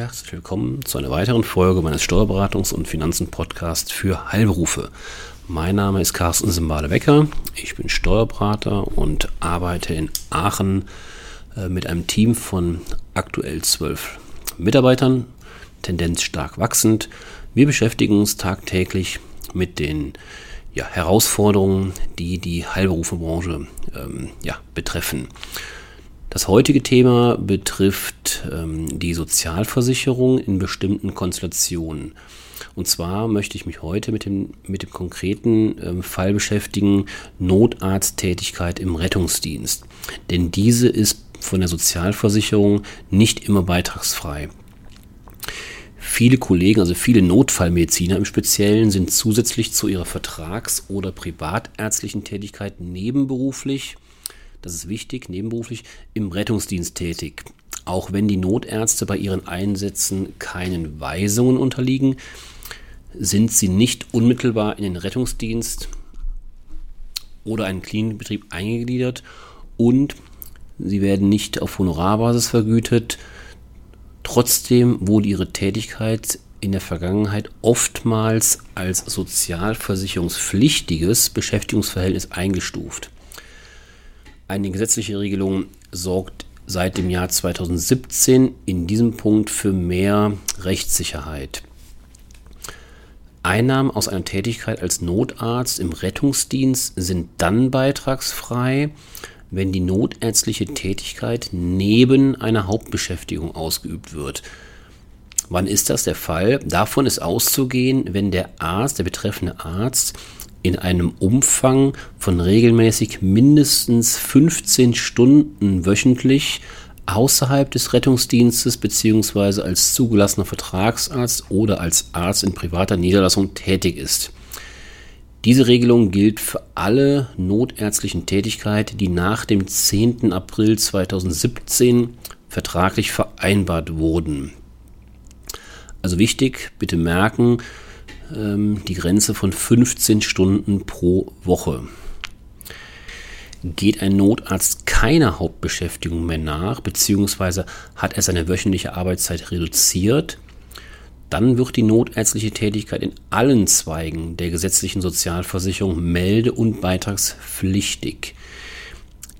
Herzlich willkommen zu einer weiteren Folge meines Steuerberatungs- und Finanzen-Podcasts für Heilberufe. Mein Name ist Carsten Simbale-Becker. Ich bin Steuerberater und arbeite in Aachen äh, mit einem Team von aktuell zwölf Mitarbeitern, Tendenz stark wachsend. Wir beschäftigen uns tagtäglich mit den ja, Herausforderungen, die die Heilberufebranche ähm, ja, betreffen. Das heutige Thema betrifft ähm, die Sozialversicherung in bestimmten Konstellationen. Und zwar möchte ich mich heute mit dem, mit dem konkreten ähm, Fall beschäftigen, Notarzttätigkeit im Rettungsdienst. Denn diese ist von der Sozialversicherung nicht immer beitragsfrei. Viele Kollegen, also viele Notfallmediziner im Speziellen, sind zusätzlich zu ihrer vertrags- oder privatärztlichen Tätigkeit nebenberuflich das ist wichtig, nebenberuflich, im Rettungsdienst tätig. Auch wenn die Notärzte bei ihren Einsätzen keinen Weisungen unterliegen, sind sie nicht unmittelbar in den Rettungsdienst oder einen Klinikbetrieb eingegliedert und sie werden nicht auf Honorarbasis vergütet. Trotzdem wurde ihre Tätigkeit in der Vergangenheit oftmals als sozialversicherungspflichtiges Beschäftigungsverhältnis eingestuft. Eine gesetzliche Regelung sorgt seit dem Jahr 2017 in diesem Punkt für mehr Rechtssicherheit. Einnahmen aus einer Tätigkeit als Notarzt im Rettungsdienst sind dann beitragsfrei, wenn die notärztliche Tätigkeit neben einer Hauptbeschäftigung ausgeübt wird. Wann ist das der Fall? Davon ist auszugehen, wenn der Arzt, der betreffende Arzt, in einem Umfang von regelmäßig mindestens 15 Stunden wöchentlich außerhalb des Rettungsdienstes bzw. als zugelassener Vertragsarzt oder als Arzt in privater Niederlassung tätig ist. Diese Regelung gilt für alle notärztlichen Tätigkeiten, die nach dem 10. April 2017 vertraglich vereinbart wurden. Also wichtig, bitte merken, ähm, die Grenze von 15 Stunden pro Woche. Geht ein Notarzt keiner Hauptbeschäftigung mehr nach, beziehungsweise hat er seine wöchentliche Arbeitszeit reduziert, dann wird die notärztliche Tätigkeit in allen Zweigen der gesetzlichen Sozialversicherung melde- und beitragspflichtig.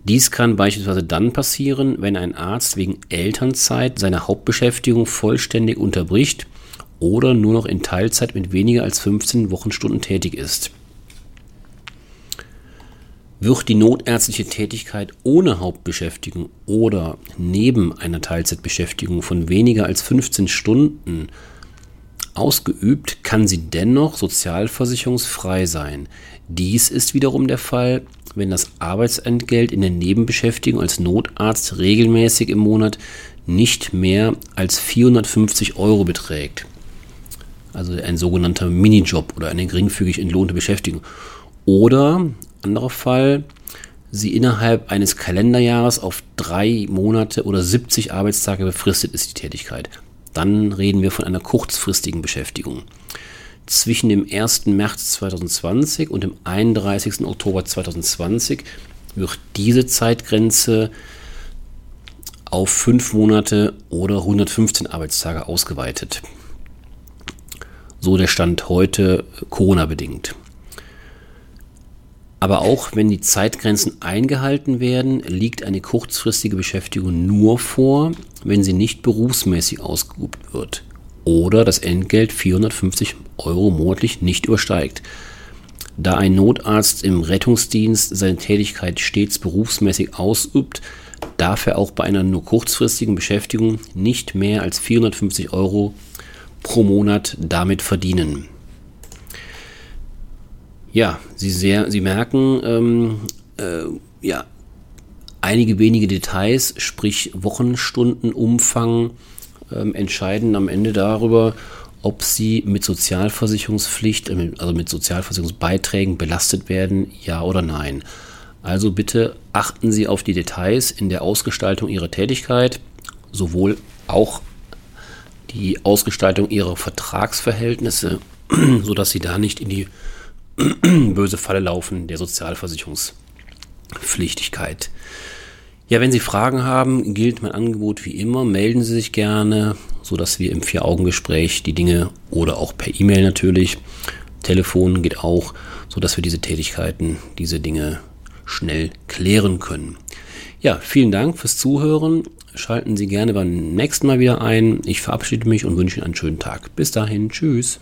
Dies kann beispielsweise dann passieren, wenn ein Arzt wegen Elternzeit seine Hauptbeschäftigung vollständig unterbricht oder nur noch in Teilzeit mit weniger als 15 Wochenstunden tätig ist. Wird die notärztliche Tätigkeit ohne Hauptbeschäftigung oder neben einer Teilzeitbeschäftigung von weniger als 15 Stunden ausgeübt, kann sie dennoch sozialversicherungsfrei sein. Dies ist wiederum der Fall, wenn das Arbeitsentgelt in der Nebenbeschäftigung als Notarzt regelmäßig im Monat nicht mehr als 450 Euro beträgt also ein sogenannter Minijob oder eine geringfügig entlohnte Beschäftigung. Oder, anderer Fall, sie innerhalb eines Kalenderjahres auf drei Monate oder 70 Arbeitstage befristet ist, die Tätigkeit. Dann reden wir von einer kurzfristigen Beschäftigung. Zwischen dem 1. März 2020 und dem 31. Oktober 2020 wird diese Zeitgrenze auf fünf Monate oder 115 Arbeitstage ausgeweitet. So der Stand heute Corona-bedingt. Aber auch wenn die Zeitgrenzen eingehalten werden, liegt eine kurzfristige Beschäftigung nur vor, wenn sie nicht berufsmäßig ausgeübt wird oder das Entgelt 450 Euro monatlich nicht übersteigt. Da ein Notarzt im Rettungsdienst seine Tätigkeit stets berufsmäßig ausübt, darf er auch bei einer nur kurzfristigen Beschäftigung nicht mehr als 450 Euro pro Monat damit verdienen. Ja, Sie, sehr, Sie merken, ähm, äh, ja, einige wenige Details, sprich Wochenstundenumfang, ähm, entscheiden am Ende darüber, ob Sie mit Sozialversicherungspflicht, äh, also mit Sozialversicherungsbeiträgen belastet werden, ja oder nein. Also bitte achten Sie auf die Details in der Ausgestaltung Ihrer Tätigkeit, sowohl auch die Ausgestaltung ihrer Vertragsverhältnisse, sodass sie da nicht in die böse Falle laufen der Sozialversicherungspflichtigkeit. Ja, wenn Sie Fragen haben, gilt mein Angebot wie immer. Melden Sie sich gerne, sodass wir im Vier-Augen-Gespräch die Dinge oder auch per E-Mail natürlich, Telefon geht auch, sodass wir diese Tätigkeiten, diese Dinge schnell klären können. Ja, vielen Dank fürs Zuhören. Schalten Sie gerne beim nächsten Mal wieder ein. Ich verabschiede mich und wünsche Ihnen einen schönen Tag. Bis dahin, tschüss.